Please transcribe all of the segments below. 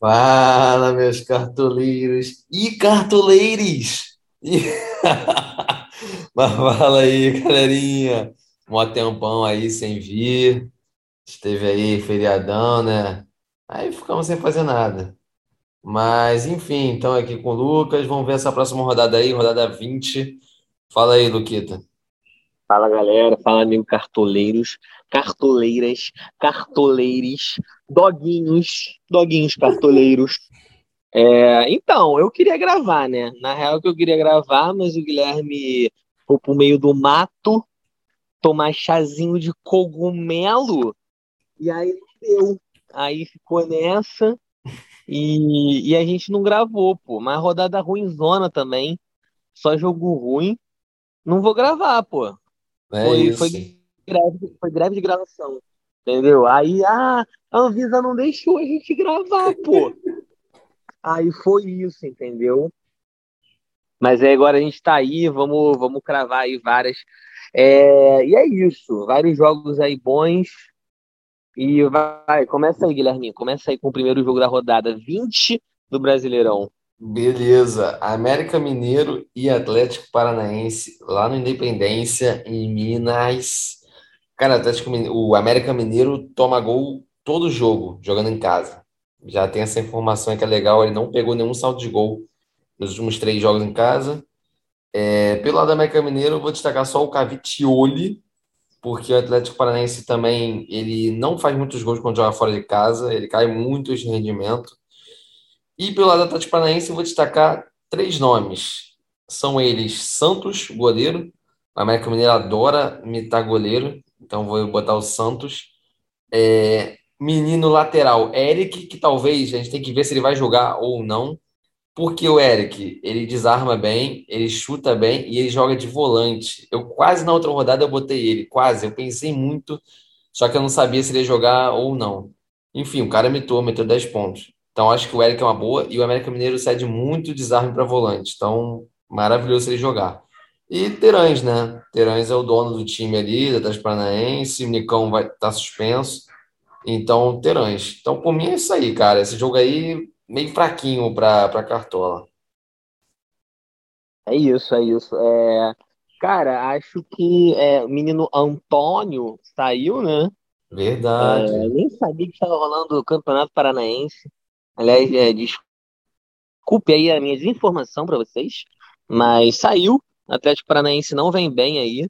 Fala, meus cartoleiros e cartoleires! Mas fala aí, galerinha. Mó tempão aí sem vir. Esteve aí feriadão, né? Aí ficamos sem fazer nada. Mas, enfim, então aqui com o Lucas. Vamos ver essa próxima rodada aí, rodada 20. Fala aí, Luquita. Fala galera, fala amigo cartoleiros, cartoleiras, cartoleires, doguinhos, doguinhos cartoleiros. É, então, eu queria gravar, né? Na real que eu queria gravar, mas o Guilherme foi pro meio do mato tomar chazinho de cogumelo e aí deu. Aí ficou nessa e, e a gente não gravou, pô. Mas rodada ruimzona também, só jogo ruim. Não vou gravar, pô. É Foi, foi greve, foi greve de gravação. Entendeu? Aí, ah, a Anvisa não deixou a gente gravar, pô. Aí foi isso, entendeu? Mas aí agora a gente tá aí, vamos, vamos cravar aí várias. É, e é isso, vários jogos aí bons. E vai, começa aí, Guilherme, começa aí com o primeiro jogo da rodada 20 do Brasileirão. Beleza. América Mineiro e Atlético Paranaense lá no Independência, em Minas. Cara, Atlético o América Mineiro toma gol todo jogo, jogando em casa. Já tem essa informação que é legal. Ele não pegou nenhum saldo de gol nos últimos três jogos em casa. É, pelo lado do América Mineiro, eu vou destacar só o Cavicchioli, porque o Atlético Paranaense também ele não faz muitos gols quando joga fora de casa, ele cai muito de rendimento. E pelo lado do Atlético Paranaense, eu vou destacar três nomes. São eles Santos, goleiro. O América Mineiro adora imitar goleiro, então vou botar o Santos. É, menino lateral, Eric, que talvez a gente tem que ver se ele vai jogar ou não. Porque o Eric, ele desarma bem, ele chuta bem e ele joga de volante. Eu quase na outra rodada eu botei ele, quase. Eu pensei muito, só que eu não sabia se ele ia jogar ou não. Enfim, o cara imitou, meteu 10 pontos. Então acho que o Eric é uma boa e o América Mineiro cede muito desarme para volante. Então, maravilhoso ele jogar. E Terãs, né? Terãs é o dono do time ali, da Paranaense, o Nicão vai estar suspenso. Então, Terãs. Então, por mim é isso aí, cara. Esse jogo aí meio fraquinho para para Cartola. É isso, é isso. É, cara, acho que é, o menino Antônio saiu, né? É, Verdade. nem sabia que estava rolando o Campeonato Paranaense. Aliás, é, desculpe aí a minha desinformação para vocês, mas saiu. O Atlético Paranaense não vem bem aí.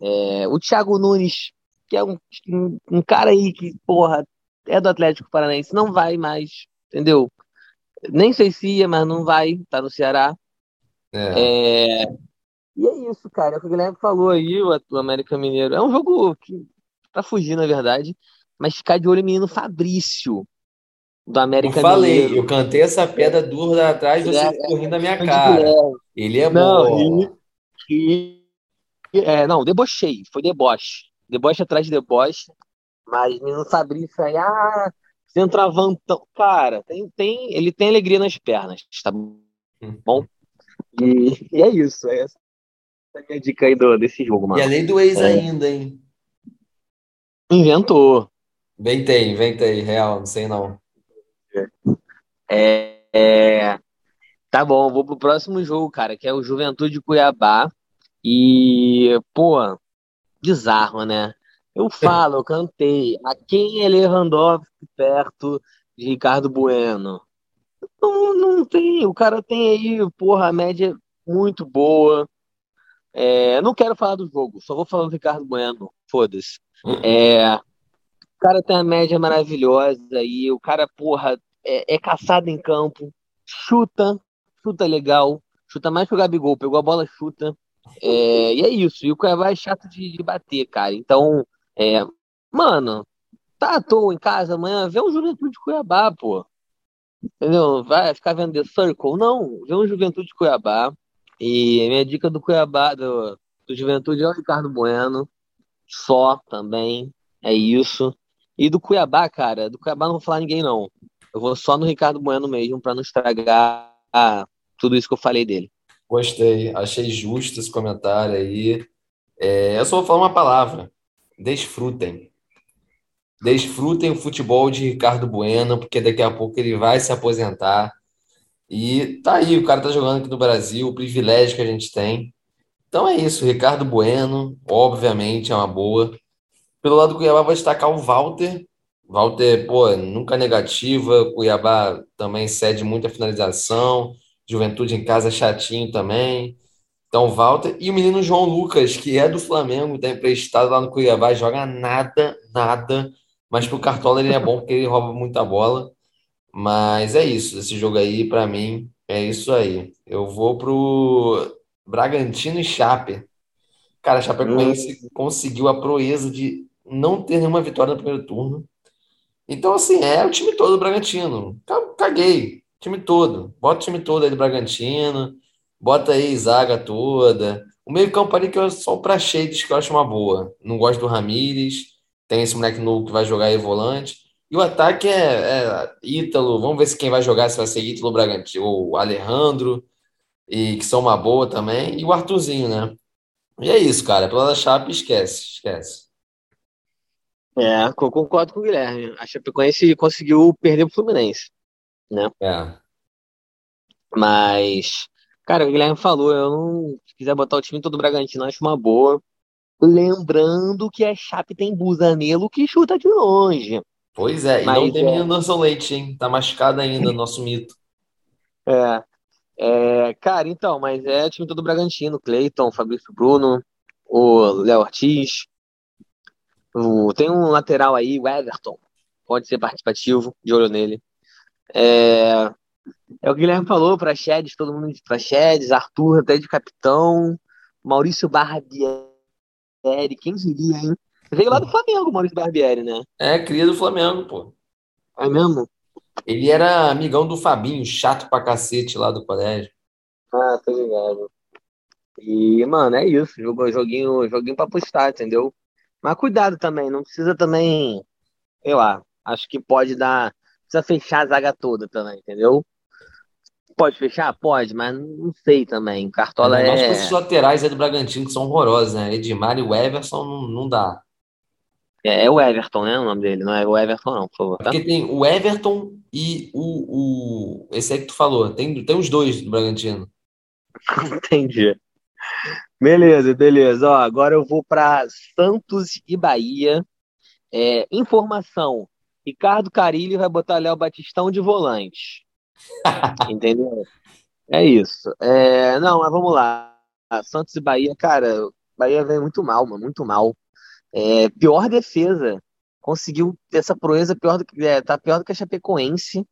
É, o Thiago Nunes, que é um, um, cara aí que, porra, é do Atlético Paranaense, não vai mais, entendeu? Nem sei se ia, mas não vai, tá no Ceará. É. É, e é isso, cara. É o que o Guilherme falou aí, o América Mineiro. É um jogo que, pra fugir, na verdade, mas ficar de olho no menino Fabrício, do Eu América falei, eu Mineiro. cantei essa pedra dura atrás, Ele é, você é ficou rindo da minha de cara. Ele é Não, bom. ri. É, não, debochei, foi deboche. Deboche atrás de deboche, mas menino Fabrício aí, ah, centroavantão. Cara, tem, tem, ele tem alegria nas pernas, tá bom? E, e é isso, é essa a minha dica aí do, desse jogo, E a mano. lei do ex É, ainda, hein? inventou. Inventei, inventei, real, não sei não. É, é, tá bom, vou pro próximo jogo, cara, que é o Juventude Cuiabá. E, pô, desarma, né? Eu falo, eu cantei. A quem é Lewandowski perto de Ricardo Bueno? Não, não tem, o cara tem aí, porra, a média é muito boa. É, não quero falar do jogo, só vou falar do Ricardo Bueno. Foda-se. É, o cara tem uma média maravilhosa aí, o cara, porra, é, é caçado em campo, chuta, chuta legal, chuta mais que o Gabigol, pegou a bola, chuta. É, e é isso, e o Cuiabá é chato de, de bater, cara. Então, é, mano, tá à toa em casa amanhã, vê um Juventude Cuiabá, pô. Entendeu? Vai ficar vendo The Circle? Não, vê um Juventude Cuiabá. E a minha dica do Cuiabá, do, do Juventude é o Ricardo Bueno, só também, é isso. E do Cuiabá, cara, do Cuiabá não vou falar ninguém, não. Eu vou só no Ricardo Bueno mesmo, pra não estragar ah, tudo isso que eu falei dele. Gostei, achei justo esse comentário aí. É, eu só vou falar uma palavra: desfrutem. desfrutem o futebol de Ricardo Bueno, porque daqui a pouco ele vai se aposentar. E tá aí, o cara tá jogando aqui no Brasil, o privilégio que a gente tem. Então é isso, Ricardo Bueno, obviamente é uma boa. Pelo lado do Cuiabá, vai destacar o Walter. Walter, pô, nunca negativa. Cuiabá também cede muita finalização. Juventude em casa chatinho também. Então, Walter. E o menino João Lucas, que é do Flamengo, está emprestado lá no Cuiabá, joga nada, nada. Mas pro Cartola ele é bom porque ele rouba muita bola. Mas é isso. Esse jogo aí, para mim, é isso aí. Eu vou pro Bragantino e Chape. Cara, a Chapecoense conseguiu a proeza de não ter nenhuma vitória no primeiro turno. Então, assim, é o time todo do Bragantino. Caguei. Time todo. Bota o time todo aí do Bragantino. Bota aí zaga toda. O meio-campo ali que é só o Prachedes, que eu acho uma boa. Não gosto do Ramires. Tem esse moleque novo que vai jogar aí volante. E o ataque é, é Ítalo. Vamos ver se quem vai jogar, se vai ser Ítalo Bragantino ou Alejandro. E que são uma boa também. E o Arthurzinho, né? E é isso, cara. Pela da Chape, esquece, esquece. É, eu concordo com o Guilherme. A Chapecoense conseguiu perder pro Fluminense, né? É. Mas, cara, o Guilherme falou, eu não. Se quiser botar o time todo Bragantino, acho uma boa. Lembrando que a Chape tem Busanelo que chuta de longe. Pois é, e Mas não tem é. menino Leite, hein? Tá machucado ainda, nosso mito. É, é, cara, então, mas é time todo Bragantino, Cleiton, Fabrício Bruno, o Léo Ortiz, o- tem um lateral aí, o Everton, pode ser participativo, de olho nele. É, é o que o Guilherme falou, Praxedes, todo mundo de Praxedes, Arthur até de capitão, Maurício Barbieri, quem diria, hein? Veio lá do Flamengo, Maurício Barbieri, né? É, cria do Flamengo, pô. É mesmo? Ele era amigão do Fabinho, chato pra cacete lá do colégio. Ah, tô ligado. E, mano, é isso. Joguinho, joguinho pra postar, entendeu? Mas cuidado também, não precisa também, sei lá, acho que pode dar. Precisa fechar a zaga toda também, entendeu? Pode fechar? Pode, mas não sei também. Cartola é. esses laterais aí do Bragantino, que são horrorosos, né? Edmar e o Everson não, não dá. É, é o Everton, né? O nome dele. Não é o Everton, não, por favor, tá? Porque tem o Everton e o, o... Esse aí que tu falou. Tem, tem os dois do Bragantino. Entendi. Beleza, beleza. Ó, agora eu vou para Santos e Bahia. É, informação: Ricardo Carilli vai botar Léo Batistão de volante. Entendeu? É isso. É, não, mas vamos lá. Santos e Bahia, cara, Bahia vem muito mal, mano, muito mal. É, pior defesa. Conseguiu essa proeza pior do que, é, tá pior do que a Chapecoense.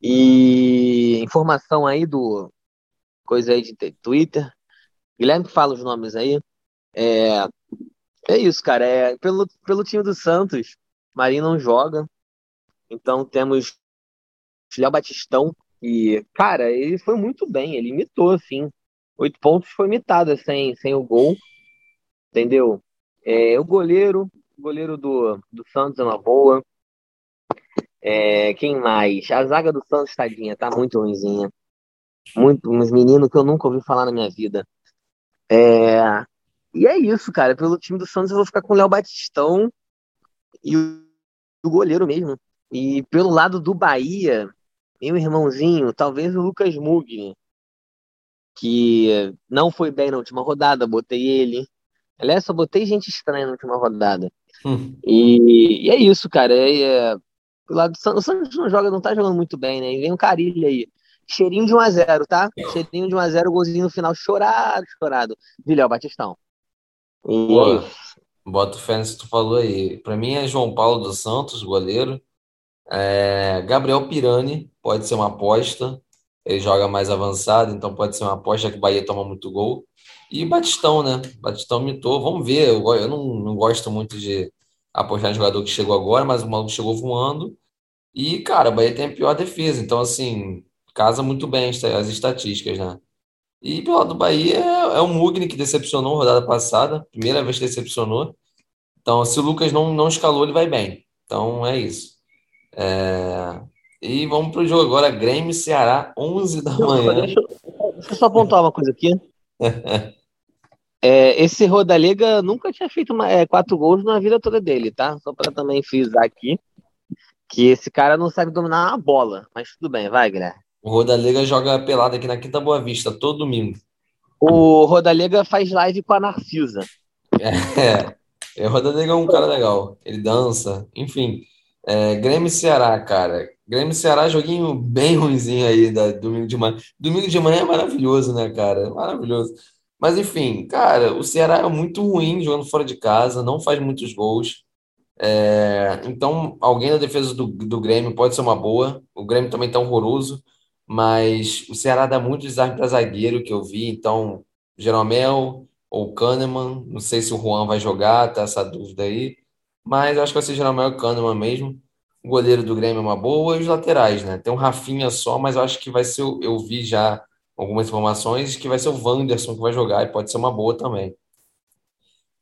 E informação aí do coisa aí de Twitter. Guilherme fala os nomes aí. É, é isso, cara. É, pelo, pelo time do Santos, Marinho não joga. Então temos Léo Batistão. E, cara, ele foi muito bem. Ele imitou, assim. Oito pontos foi imitada sem, sem o gol. Entendeu? É, o goleiro, o goleiro do, do Santos é uma boa. É, quem mais? A zaga do Santos, tadinha, tá muito ruinzinha. Muito, uns meninos que eu nunca ouvi falar na minha vida. É, e é isso, cara. Pelo time do Santos eu vou ficar com o Léo Batistão e o, o goleiro mesmo. E pelo lado do Bahia, meu irmãozinho, talvez o Lucas Mugni, que não foi bem na última rodada, botei ele. Aliás, só botei gente estranha na última rodada. Hum. E, e é isso, cara. É, é, pelo lado do Santos, o Santos não joga, não tá jogando muito bem, né? E vem o Carilho aí. Cheirinho de 1x0, tá? Cheirinho de 1x0, golzinho no final, chorado, chorado. Léo Batistão. E bota fé nisso que tu falou aí. Pra mim é João Paulo dos Santos, goleiro. É, Gabriel Pirani pode ser uma aposta. Ele joga mais avançado, então pode ser uma aposta que o Bahia toma muito gol. E Batistão, né? Batistão mitou. Vamos ver. Eu, eu não, não gosto muito de apostar em jogador que chegou agora, mas o maluco chegou voando. E, cara, o Bahia tem a pior defesa. Então, assim, casa muito bem as estatísticas, né? E pelo lado do Bahia é, é o Mugni que decepcionou rodada passada. Primeira vez que decepcionou. Então, se o Lucas não, não escalou, ele vai bem. Então, é isso. É, E vamos pro jogo agora. Grêmio Ceará, 11 da manhã. deixa, eu- deixa eu só apontar uma coisa aqui. É, esse Rodalega nunca tinha feito uma, é, quatro gols na vida toda dele, tá? Só para também frisar aqui que esse cara não sabe dominar uma bola. Mas tudo bem, vai, Guilherme. O Rodalega joga pelado aqui na Quinta Boa Vista, todo domingo. O Rodalega faz live com a Narcisa. É, é, o Rodalega é um cara legal. Ele dança, enfim. É, Grêmio e Ceará, cara. Grêmio e Ceará, joguinho bem ruimzinho aí da domingo de manhã. Domingo de manhã é maravilhoso, né, cara? Maravilhoso. Mas enfim, cara, o Ceará é muito ruim jogando fora de casa, não faz muitos gols. É, então, alguém na defesa do, do Grêmio pode ser uma boa. O Grêmio também tá horroroso, mas o Ceará dá muito desarme para zagueiro que eu vi. Então, Jeromel ou Kahneman, não sei se o Juan vai jogar, tá essa dúvida aí. Mas acho que vai ser Jeromel e Kahneman mesmo. O goleiro do Grêmio é uma boa e os laterais, né? Tem um Rafinha só, mas acho que vai ser. Eu vi já algumas informações que vai ser o Wanderson que vai jogar e pode ser uma boa também.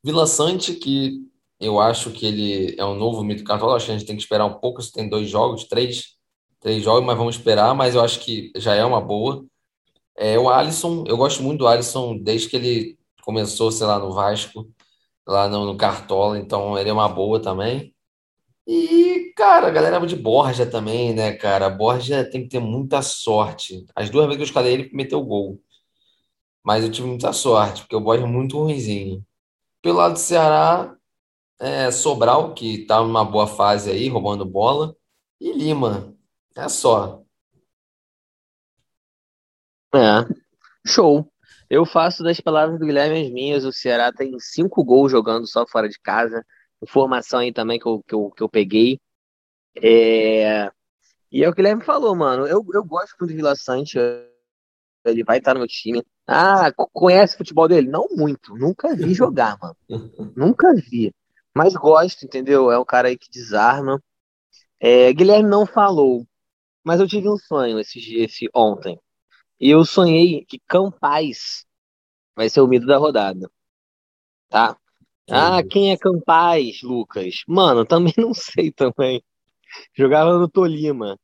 Vila Sante, que eu acho que ele é um novo mito cartola. Acho que a gente tem que esperar um pouco. Se tem dois jogos, três, três jogos, mas vamos esperar. Mas eu acho que já é uma boa. É, o Alisson, eu gosto muito do Alisson desde que ele começou, sei lá, no Vasco, lá no, no Cartola. Então ele é uma boa também. E, cara, a galera de Borja também, né, cara? Borja tem que ter muita sorte. As duas vezes que eu escalei ele meteu gol. Mas eu tive muita sorte, porque o Borja é muito ruimzinho. Pelo lado do Ceará, é, Sobral, que tá numa boa fase aí, roubando bola, e Lima. É só. É, show. Eu faço das palavras do Guilherme as minhas. O Ceará tem cinco gols jogando só fora de casa. Informação aí também que eu, que eu, que eu peguei. É... E é o que o Guilherme falou, mano. Eu, eu gosto muito do Vila Sante. Ele vai estar no meu time. Ah, conhece o futebol dele? Não muito. Nunca vi jogar, mano. Nunca vi. Mas gosto, entendeu? É um cara aí que desarma. É, Guilherme não falou, mas eu tive um sonho esse, esse ontem. E eu sonhei que Campaz vai ser o medo da rodada. Tá? Ah, quem é Campaz, Lucas? Mano, também não sei também. Jogava no Tolima.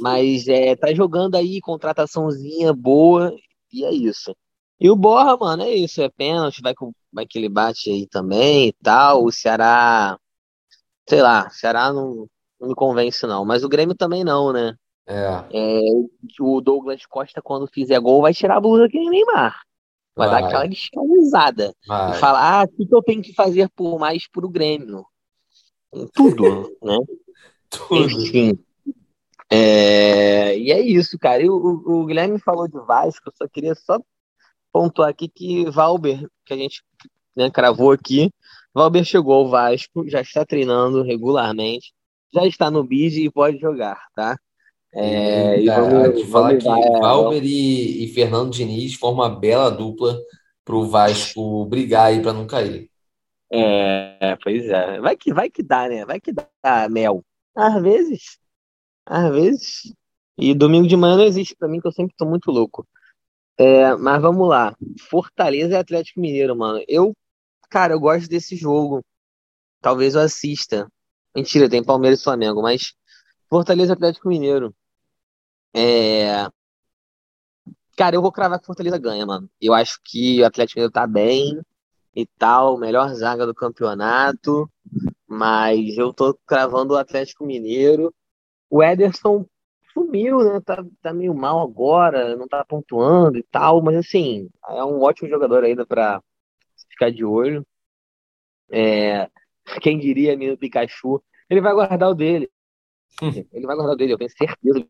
Mas é, tá jogando aí, contrataçãozinha boa, e é isso. E o Borra, mano, é isso, é pênalti, vai, vai que ele bate aí também e tal. O Ceará, sei lá, o Ceará não, não me convence não, mas o Grêmio também não, né? É. É, o Douglas Costa, quando fizer gol, vai tirar a blusa que nem Neymar. Vai, vai. dar aquela descamisada. E falar, ah, o que eu tenho que fazer por mais pro Grêmio? Tudo, né? Tudo. Enfim. É, e é isso, cara. E o, o, o Guilherme falou de Vasco, eu só queria só pontuar aqui que Valber, que a gente né, cravou aqui, Valber chegou ao Vasco, já está treinando regularmente, já está no bid e pode jogar, tá? É, e vamos, falar que é, Valber e, e, Fernando Diniz formam uma bela dupla para o Vasco brigar aí para não cair. É, pois é. Vai que, vai que dá, né? Vai que dá, Mel. Às vezes. Às vezes. E domingo de manhã não existe para mim, que eu sempre tô muito louco. É, mas vamos lá. Fortaleza e Atlético Mineiro, mano. Eu, cara, eu gosto desse jogo. Talvez eu assista. Mentira, tem Palmeiras e Flamengo, mas Fortaleza e Atlético Mineiro. É... Cara, eu vou cravar que Fortaleza ganha, mano. Eu acho que o Atlético Mineiro tá bem e tal, melhor zaga do campeonato, mas eu tô cravando o Atlético Mineiro. O Ederson sumiu, né? Tá, tá meio mal agora, não tá pontuando e tal, mas assim, é um ótimo jogador ainda para ficar de olho. É, quem diria, menino Pikachu, ele vai guardar o dele. Ele vai guardar o dele, eu tenho certeza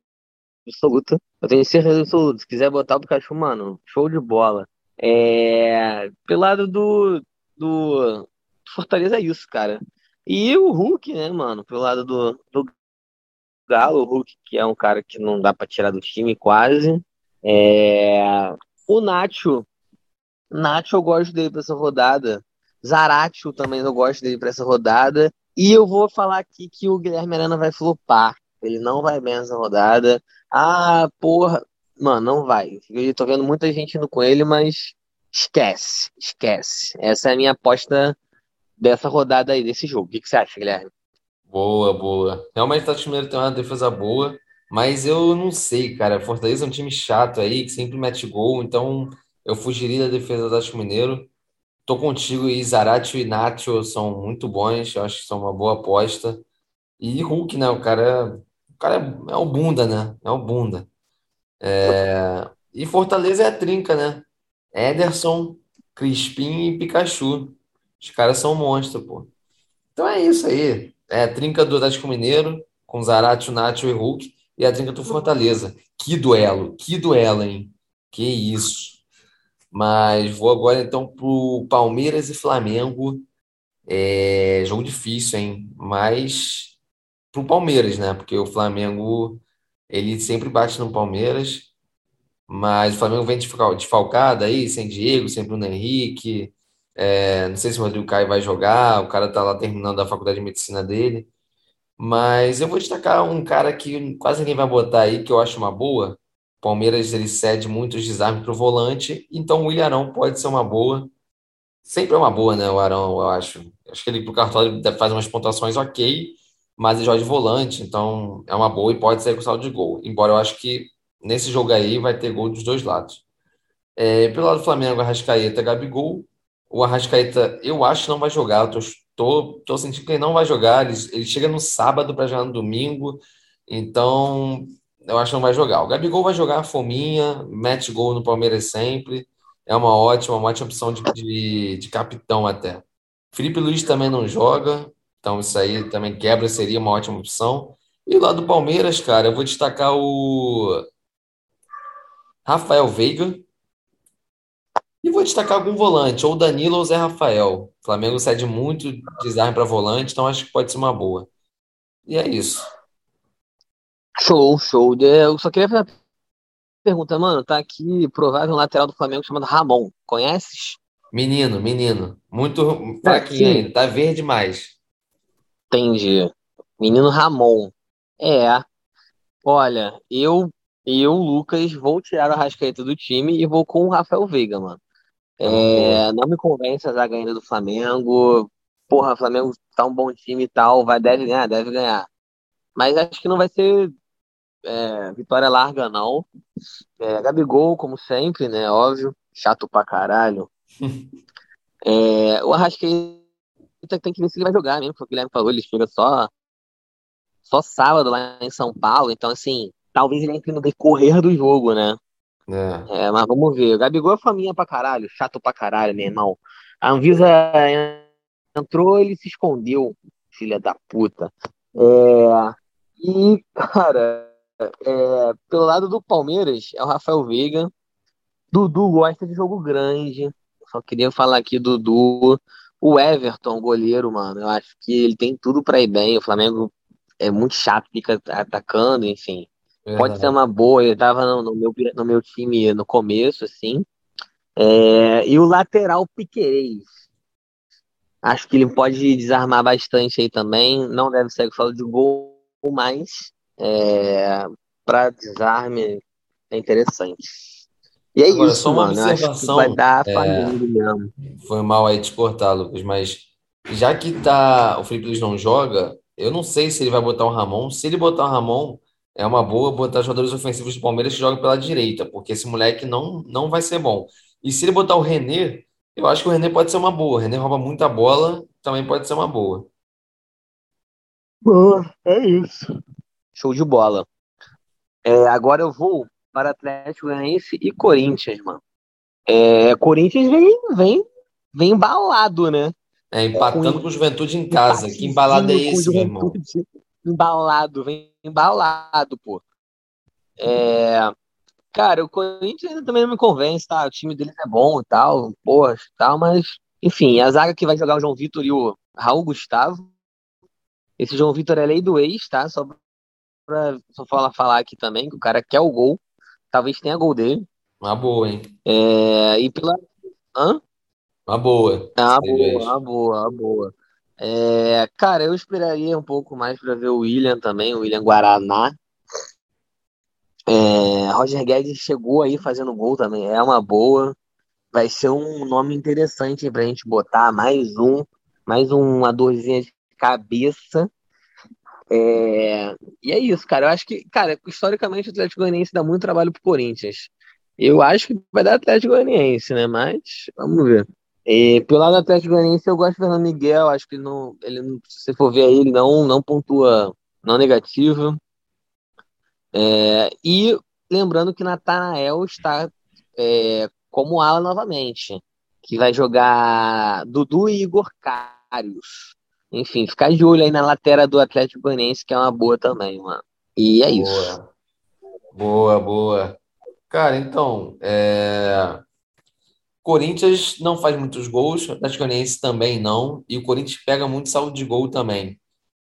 absoluta. Eu tenho certeza absoluta. Se quiser botar o Pikachu, mano, show de bola. É, pelo lado do, do Fortaleza é isso, cara. E o Hulk, né, mano, pelo lado do, do Galo, o Hulk, que é um cara que não dá para tirar do time quase. É... O Nacho. Nacho eu gosto dele para essa rodada. Zaratio também eu gosto dele para essa rodada. E eu vou falar aqui que o Guilherme Arana vai flopar. Ele não vai bem nessa rodada. Ah, porra. Mano, não vai. Eu tô vendo muita gente indo com ele, mas esquece. Esquece. Essa é a minha aposta dessa rodada aí, desse jogo. O que, que você acha, Guilherme? Boa, boa. Realmente o Atlético Mineiro tem uma defesa boa, mas eu não sei, cara. Fortaleza é um time chato aí, que sempre mete gol, então eu fugiria da defesa do Atlético Mineiro. tô contigo e Zarate e Nacho são muito bons, eu acho que são uma boa aposta. E Hulk, né? O cara, cara é, é o bunda, né? É o bunda. É, E Fortaleza é a trinca, né? Ederson, Crispim e Pikachu. Os caras são monstros, pô. Então é isso aí. É a trinca do Atlético Mineiro, com Zarate, Nacho e Hulk, e a trinca do Fortaleza. Que duelo, que duelo, hein? Que isso. Mas vou agora então pro Palmeiras e Flamengo. É jogo difícil, hein? Mas pro Palmeiras, né? Porque o Flamengo ele sempre bate no Palmeiras, mas o Flamengo vem desfal- desfalcado aí, sem Diego, sem Bruno Henrique. É, não sei se o Rodrigo Caio vai jogar, o cara tá lá terminando a faculdade de medicina dele. Mas eu vou destacar um cara que quase ninguém vai botar aí, que eu acho uma boa. O Palmeiras ele cede muitos desarmes para o volante, então o Willian Arão pode ser uma boa. Sempre é uma boa, né, o Arão, eu acho. Acho que ele pro Cartola deve fazer umas pontuações ok, mas ele joga de volante, então é uma boa e pode sair com saldo de gol. Embora eu acho que nesse jogo aí vai ter gol dos dois lados. É, pelo lado do Flamengo, Arrascaeta, Gabigol. O Arrascaeta, eu acho que não vai jogar. Eu tô, tô, tô sentindo que ele não vai jogar. Ele, ele chega no sábado para jogar no domingo. Então, eu acho que não vai jogar. O Gabigol vai jogar fominha, mete gol no Palmeiras sempre. É uma ótima, uma ótima opção de, de, de capitão até. Felipe Luiz também não joga. Então, isso aí também quebra, seria uma ótima opção. E lá do Palmeiras, cara, eu vou destacar o Rafael Veiga. E vou destacar algum volante, ou Danilo ou Zé Rafael. O Flamengo cede muito desarme para volante, então acho que pode ser uma boa. E é isso. Show, show. É, Eu só queria fazer uma pergunta, mano. Tá aqui provável um lateral do Flamengo chamado Ramon. Conheces? Menino, menino. Muito É, fraquinho ainda. Tá verde demais. Entendi. Menino Ramon. É. Olha, eu, eu, Lucas, vou tirar o Arrascaeta do time e vou com o Rafael Veiga, mano. É. É, não me convence a zaga ainda do Flamengo. Porra, o Flamengo tá um bom time e tal, vai, deve ganhar, deve ganhar. Mas acho que não vai ser é, vitória larga, não. É, Gabigol, como sempre, né? Óbvio, chato pra caralho. É, o Arrascaeta tem que ver se ele vai jogar mesmo, porque o Guilherme falou, ele chega só, só sábado lá em São Paulo, então assim, talvez ele entre no decorrer do jogo, né? É. É, mas vamos ver. O Gabigol é faminha pra caralho, chato pra caralho, meu irmão. A Anvisa entrou, ele se escondeu, filha da puta. É, e, cara, é, pelo lado do Palmeiras, é o Rafael Veiga. Dudu gosta de jogo grande. Só queria falar aqui Dudu. O Everton, goleiro, mano, eu acho que ele tem tudo pra ir bem. O Flamengo é muito chato, fica atacando, enfim. Pode ser uma boa, ele tava no, no meu, no meu time no começo, assim. É, e o lateral Piquerez. Acho que ele pode desarmar bastante aí também. Não deve ser só de gol, mas é, para desarme é interessante. E é Agora, isso, só uma mano. Que vai observação. dar É, família mesmo. foi mal aí te cortar, Lucas, mas já que tá, o Felipe Luiz não joga, eu não sei se ele vai botar o Ramon. Se ele botar o Ramon, é uma boa botar jogadores ofensivos do Palmeiras que jogam pela direita, porque esse moleque não, não vai ser bom. E se ele botar o René, eu acho que o René pode ser uma boa. O René rouba muita bola, também pode ser uma boa. Boa, é isso. Show de bola. É, agora eu vou para Atlético Goianiense e Corinthians, mano. É, Corinthians vem, vem, vem embalado, né? É, empatando Com com Juventude em casa. Que embalada é esse, meu irmão? Embalado, vem embalado, pô. É, cara, o Corinthians ainda também não me convence, tá? O time deles é bom e tal, porra, e tal, mas, enfim, a zaga que vai jogar o João Vitor e o Raul Gustavo. Esse João Vitor é lei do ex, tá? Só pra só falar, falar aqui também, que o cara quer o gol. Talvez tenha gol dele. Uma boa, hein? É, e pela. Hã? Uma boa. Ah, boa, ah, boa, ah, boa. É, cara, eu esperaria um pouco mais para ver o William também, o William Guaraná. É, Roger Guedes chegou aí fazendo gol também, é uma boa. Vai ser um nome interessante pra gente botar mais um, mais uma dorzinha de cabeça. É, e é isso, cara. Eu acho que, cara, historicamente o Atlético Goianiense dá muito trabalho pro Corinthians. Eu acho que vai dar Atlético Goianiense, né? Mas vamos ver. E pelo lado do Atlético Goianiense, eu gosto do Fernando Miguel. Acho que não, ele se você for ver aí, ele não, não pontua não negativo. É, e lembrando que Natanael está é, como ala novamente, que vai jogar Dudu e Igor Carius. Enfim, ficar de olho aí na lateral do Atlético Goianiense, que é uma boa também, mano. E é Boa, isso. boa, boa. Cara, então, é... Corinthians não faz muitos gols, o Atlético Goianiense também não, e o Corinthians pega muito saldo de gol também.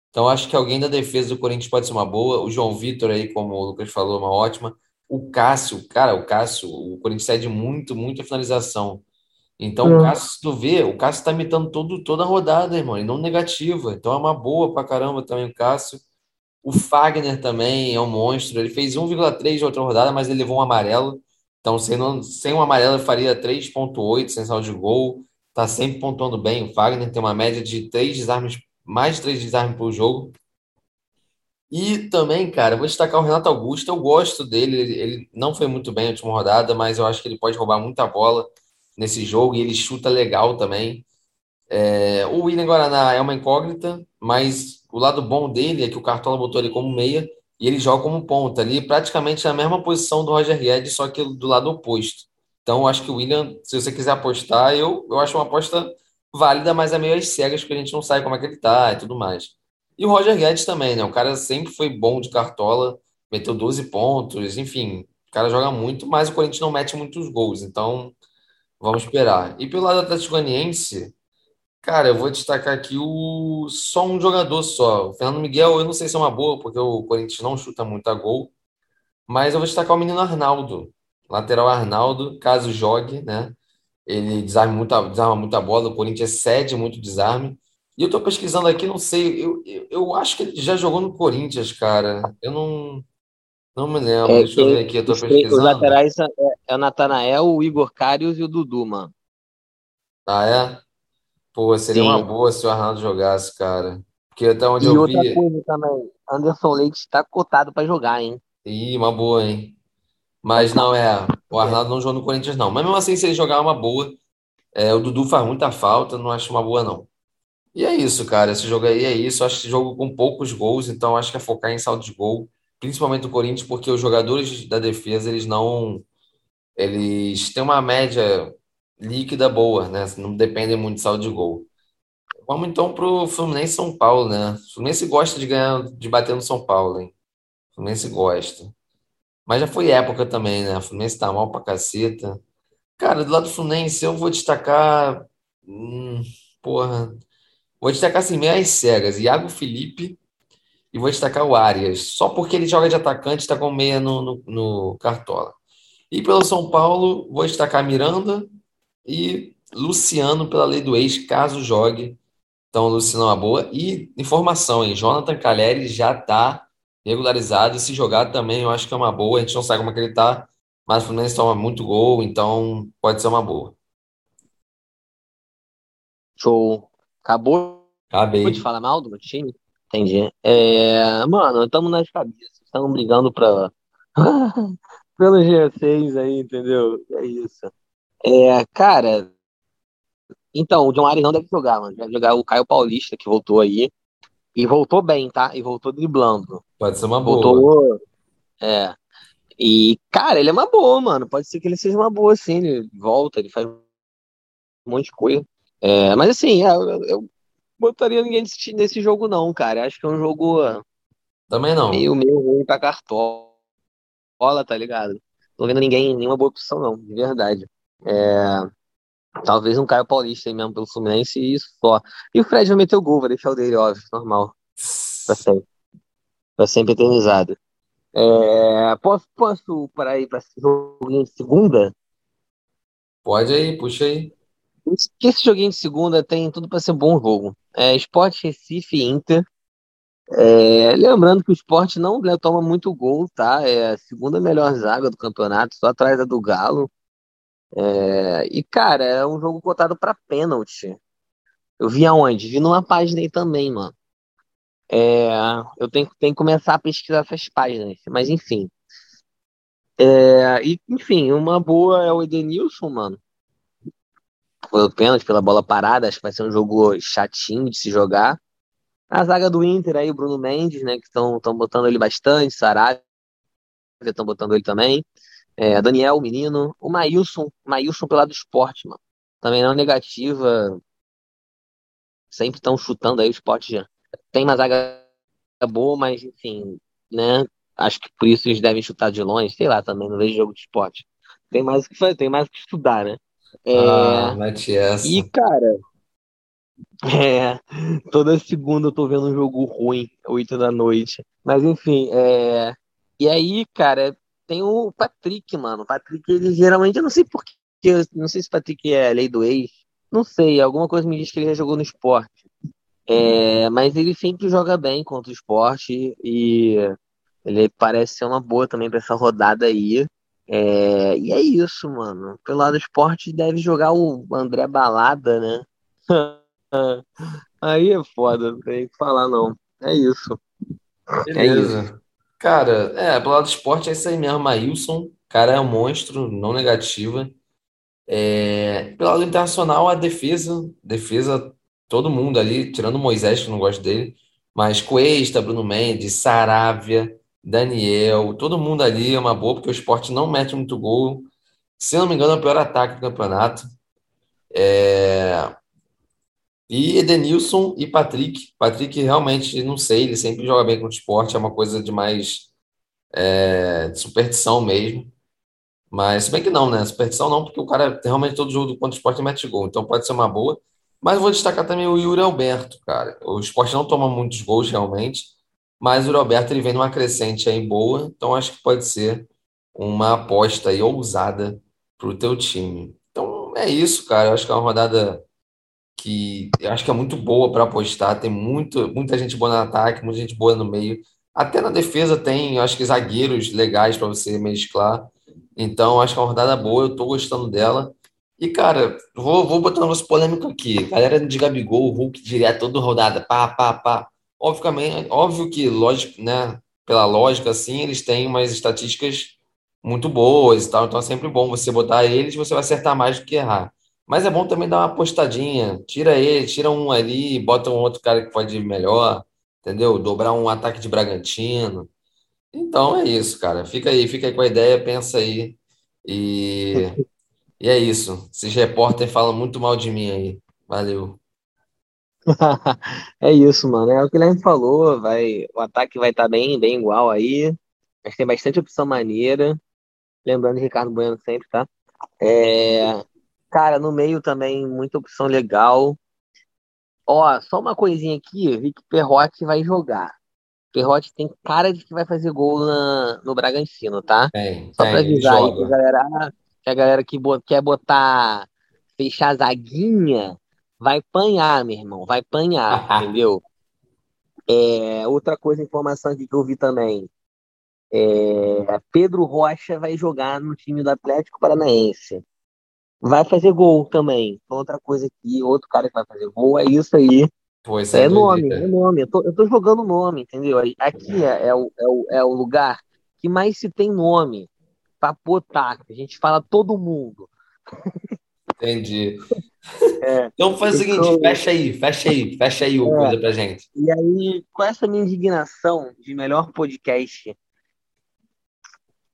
Então, acho que alguém da defesa do Corinthians pode ser uma boa. O João Vitor aí, como o Lucas falou, uma ótima. O Cássio, cara, o Cássio, o Corinthians cede muito, muito a finalização. Então, o É. Cássio, se tu vê, o Cássio tá imitando todo, toda a rodada, irmão, e não negativa. Então, é uma boa pra caramba também o Cássio. O Fagner também é um monstro. Ele fez 1,3 de outra rodada, mas ele levou um amarelo. Então, sem, não- sem um amarelo, ele faria 3,8 sem saldo de gol. Tá sempre pontuando bem. O Fagner tem uma média de três desarmes, mais de três desarmes por jogo. E também, cara, vou destacar o Renato Augusto. Eu gosto dele. Ele, ele não foi muito bem na última rodada, mas eu acho que ele pode roubar muita bola nesse jogo e ele chuta legal também. É, o William Guaraná é uma incógnita, mas o lado bom dele é que o Cartola botou ele como meia e ele joga como ponta ali, praticamente na mesma posição do Roger Guedes, só que do lado oposto. Então, eu acho que o William, se você quiser apostar, eu, eu acho uma aposta válida, mas é meio às cegas, porque a gente não sabe como é que ele tá e tudo mais. E o Roger Guedes também, né? O cara sempre foi bom de Cartola, meteu 12 pontos, enfim, o cara joga muito, mas o Corinthians não mete muitos gols, então vamos esperar. E pelo lado do Atlético Goianiense. Cara, eu vou destacar aqui o só um jogador só. O Fernando Miguel, eu não sei se é uma boa, porque o Corinthians não chuta muito a gol, mas eu vou destacar o menino Arnaldo. Lateral Arnaldo, caso jogue, né? Ele desarma muita, desarma muita bola, o Corinthians cede muito desarme. E eu tô pesquisando aqui, não sei, eu, eu, eu acho que ele já jogou no Corinthians, cara. Eu não, não me lembro. É, Deixa eu que ver aqui, eu tô os, três- os pesquisando. laterais é, é o Natanael, o Igor Carius e o Dudu, mano. Ah, é? Pô, seria uma Sim. boa se o Arnaldo jogasse, cara. Porque até onde E eu outra vi. coisa também, Anderson Leite está cotado para jogar, hein? Ih, uma boa, hein? Mas não é. O Arnaldo não jogou no Corinthians, não. Mas mesmo assim, se ele jogar é uma boa. É, o Dudu faz muita falta, não acho uma boa, não. E é isso, cara. Esse jogo aí é isso. Acho esse jogo com poucos gols, então acho que é focar em saldo de gol, principalmente do Corinthians, porque os jogadores da defesa, eles não. Eles têm uma média líquida boa, né? Não dependem muito de saldo de gol. Vamos então pro Fluminense e São Paulo, né? O Fluminense gosta de ganhar, de bater no São Paulo, hein? O Fluminense gosta. Mas já foi época também, né? O Fluminense tá mal pra caceta. Cara, do lado do Fluminense, eu vou destacar. hum, porra. Vou destacar assim, meio às cegas. Iago Felipe e vou destacar o Arias. Só porque ele joga de atacante, tá com meia no, no, no Cartola. E pelo São Paulo, vou destacar Miranda e Luciano pela lei do ex, caso jogue. Então, Luciano é uma boa. E informação, hein? Jonathan Calheri já tá regularizado. Se jogar também, eu acho que é uma boa. A gente não sabe como é que ele tá, mas o Fluminense toma muito gol, então pode ser uma boa. Show. Acabou de Acabei. falar mal do meu time? Entendi. É, mano, estamos nas cabeças, estamos brigando pra... pelo G6 aí, entendeu? É isso. É, cara, então, o John Arias não deve jogar, mano. Deve jogar o Caio Paulista, que voltou aí. E voltou bem, tá? E voltou driblando. Pode ser uma boa. Voltou. É. E, cara, ele é uma boa, mano. Pode ser que ele seja uma boa, sim. Ele volta, ele faz um monte de coisa. É, mas assim, é, eu, eu botaria ninguém nesse, nesse jogo, não, cara. Acho que é um jogo Também não. meio, meio ruim pra cartola, tá ligado? Tô vendo ninguém, nenhuma boa opção, não, de verdade. É, talvez um Caio Paulista aí mesmo pelo Fluminense e isso só. E o Fred vai meter o gol, vai deixar o dele, óbvio, normal. Pra sempre, pra sempre eternizado. É, posso, posso parar aí pra esse joguinho de segunda? Pode aí, puxa aí. Esse esse joguinho de segunda tem tudo pra ser um bom jogo. É Sport Recife Inter. É, lembrando que o Sport não toma muito gol, tá? É a segunda melhor zaga do campeonato, só atrás da do Galo. É, e, cara, é um jogo cotado pra pênalti. Eu vi aonde? Vi numa página aí também, mano. É, eu tenho, tenho que começar a pesquisar essas páginas, mas enfim. É, e, enfim, uma boa é o Edenilson, mano. Pelo pênalti, pela bola parada. Acho que vai ser um jogo chatinho de se jogar. A zaga do Inter aí, o Bruno Mendes, né? Que estão botando ele bastante. Sarabia estão botando ele também. É, Daniel, o menino. O Maílson, Maílson pelo lado do esporte, mano. Também não negativa. Sempre estão chutando aí o esporte já. Tem uma zaga boa, mas enfim, né? Acho que por isso eles devem chutar de longe, sei lá, também não vejo jogo de esporte. Tem mais o que fazer, tem mais o que estudar, né? É... Ah, essa. E, cara, é, toda segunda eu tô vendo um jogo ruim, 8 da noite. Mas enfim, é. E aí, cara, tem o Patrick, mano. O Patrick, ele geralmente, eu não sei porquê, não sei se o Patrick é lei do ex, não sei, alguma coisa me diz que ele já jogou no esporte. É, mas ele sempre joga bem contra o esporte e ele parece ser uma boa também para essa rodada aí. É, e é isso, mano. Pelo lado do esporte deve jogar o André Balada, né? aí é foda, não tem o que falar, não. É isso. Beleza. É isso. Cara, é, pelo lado do esporte é isso aí mesmo, Maílson. Cara, é um monstro, não negativa. É, pelo lado internacional, a defesa, defesa, todo mundo ali, tirando o Moisés, que não gosto dele, mas Cuesta, Bruno Mendes, Saravia, Daniel, todo mundo ali é uma boa, porque o esporte não mete muito gol. Se não me engano, é o pior ataque do campeonato. É... E Edenilson e Patrick. Patrick realmente, não sei, ele sempre joga bem com o esporte, é uma coisa de mais é, de superstição mesmo. Mas, se bem que não, né? Superstição não, porque o cara realmente todo jogo contra o esporte mete gol, então pode ser uma boa. Mas vou destacar também o Yuri Alberto, cara. O esporte não toma muitos gols realmente, mas o Yuri Alberto ele vem numa crescente aí boa, então acho que pode ser uma aposta aí ousada pro teu time. Então é isso, cara. Eu acho que é uma rodada que eu acho que é muito boa para apostar. Tem muito, muita gente boa no ataque, muita gente boa no meio. Até na defesa tem, eu acho que zagueiros legais para você mesclar. Então, acho que é uma rodada boa, eu tô gostando dela. E, cara, vou, vou botar um negócio polêmico aqui. Galera de Gabigol, Hulk direto, toda rodada, pá, pá, pá. Obviamente, óbvio que, lógico, né, pela lógica, assim, eles têm umas estatísticas muito boas e tal, então é sempre bom você botar eles, você vai acertar mais do que errar. Mas é bom também dar uma apostadinha, tira ele, tira um ali, bota um outro cara que pode ir melhor, entendeu? Dobrar um ataque de Bragantino. Então é isso, cara. Fica aí, fica aí com a ideia, pensa aí. E, e é isso. Esses repórteres falam muito mal de mim aí. Valeu. É isso, mano. É o que o Guilherme falou. Vai, o ataque vai estar tá bem, bem igual aí. Mas tem bastante opção maneira. Lembrando de Ricardo Bueno sempre, tá? É, cara, no meio também, muita opção legal. Ó, só uma coisinha aqui, vi que Perrote vai jogar. Perrote tem cara de que vai fazer gol na, no Bragantino, tá? Tem, Só tem, pra avisar aí que a joga. galera, que a galera que bo- quer botar, fechar a zaguinha, vai panhar, meu irmão, vai panhar, entendeu? É, outra coisa, informação aqui que eu vi também, é, Pedro Rocha vai jogar no time do Atlético Paranaense. Vai fazer gol também. Outra coisa aqui, outro cara que vai fazer gol, é isso aí. Pô, isso é É nome, é nome. Eu tô, eu tô jogando nome, entendeu? Aqui é, é o, é, o, é o lugar que mais se tem nome pra botar. A gente fala todo mundo. Entendi. É, Então faz o seguinte, então, fecha aí, fecha aí, fecha aí o é, coisa pra gente. e aí, com essa minha indignação de melhor podcast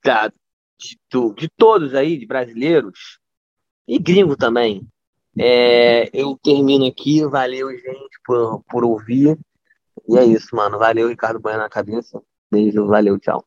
da, de, do- de todos aí, de brasileiros, e gringo também, é, eu termino aqui. Valeu, gente, por, por ouvir. E é isso, mano. Valeu, Ricardo Bueno na cabeça. Beijo, valeu, tchau.